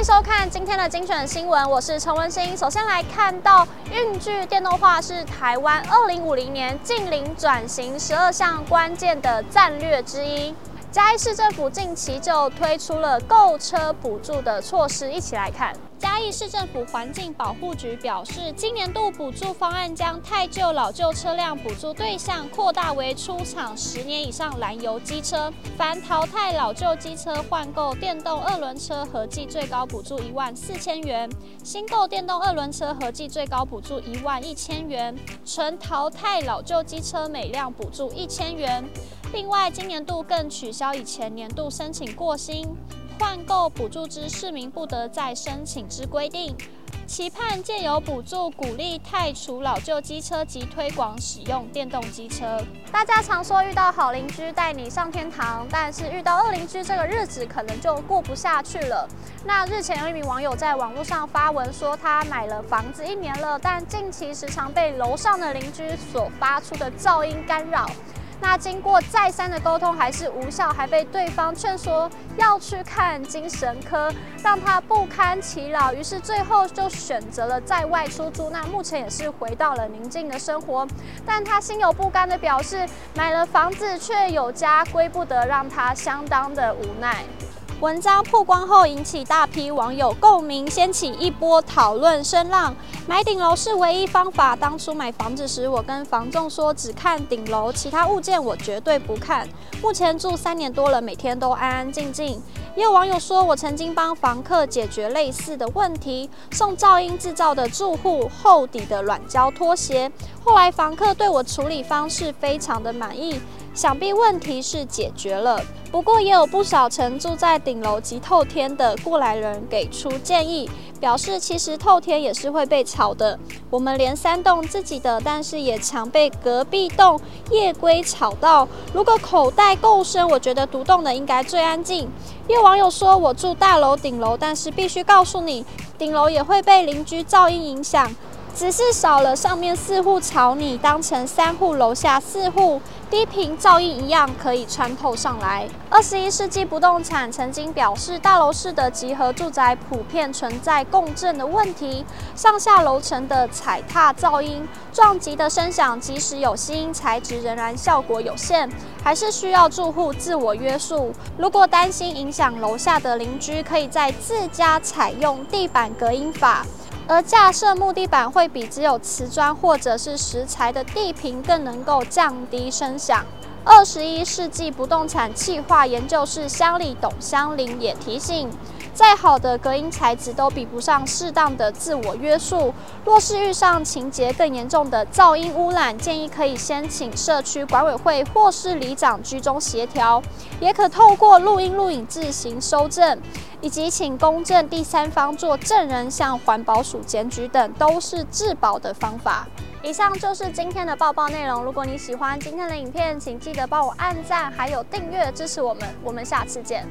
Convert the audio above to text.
迎收看今天的精选新闻，我是陈文心。首先来看到运具电动化是台湾二零五零年近零转型十二项关键的战略之一。嘉义市政府近期就推出了购车补助的措施，一起来看。嘉义市政府环境保护局表示，今年度补助方案将太旧老旧车辆补助对象扩大为出厂十年以上燃油机车，凡淘汰老旧机车换购电动二轮车，合计最高补助一万四千元；新购电动二轮车，合计最高补助一万一千元；纯淘汰老旧机车，每辆补助一千元。另外，今年度更取消以前年度申请过新。换购补助之市民不得再申请之规定，期盼借由补助鼓励汰除老旧机车及推广使用电动机车。大家常说遇到好邻居带你上天堂，但是遇到恶邻居这个日子可能就过不下去了。那日前有一名网友在网络上发文说，他买了房子一年了，但近期时常被楼上的邻居所发出的噪音干扰。那经过再三的沟通还是无效，还被对方劝说要去看精神科，让他不堪其扰，于是最后就选择了在外出租。那目前也是回到了宁静的生活，但他心有不甘的表示，买了房子却有家归不得，让他相当的无奈。文章曝光后，引起大批网友共鸣，掀起一波讨论声浪。买顶楼是唯一方法。当初买房子时，我跟房仲说只看顶楼，其他物件我绝对不看。目前住三年多了，每天都安安静静。也有网友说，我曾经帮房客解决类似的问题，送噪音制造的住户厚底的软胶拖鞋。后来房客对我处理方式非常的满意，想必问题是解决了。不过也有不少曾住在顶楼及透天的过来人给出建议，表示其实透天也是会被吵的。我们连三栋自己的，但是也常被隔壁栋夜归吵到。如果口袋够深，我觉得独栋的应该最安静。有网友说，我住大楼顶楼，但是必须告诉你，顶楼也会被邻居噪音影响。只是少了上面四户吵你，当成三户楼下四户低频噪音一样可以穿透上来。二十一世纪不动产曾经表示，大楼式的集合住宅普遍存在共振的问题，上下楼层的踩踏噪音、撞击的声响，即使有吸音材质，仍然效果有限，还是需要住户自我约束。如果担心影响楼下的邻居，可以在自家采用地板隔音法。而架设木地板会比只有瓷砖或者是石材的地坪更能够降低声响。二十一世纪不动产企划研究室乡里董香玲也提醒。再好的隔音材质都比不上适当的自我约束。若是遇上情节更严重的噪音污染，建议可以先请社区管委会或是里长居中协调，也可透过录音录影自行收证，以及请公正第三方做证人向环保署检举等，都是自保的方法。以上就是今天的报报内容。如果你喜欢今天的影片，请记得帮我按赞，还有订阅支持我们。我们下次见。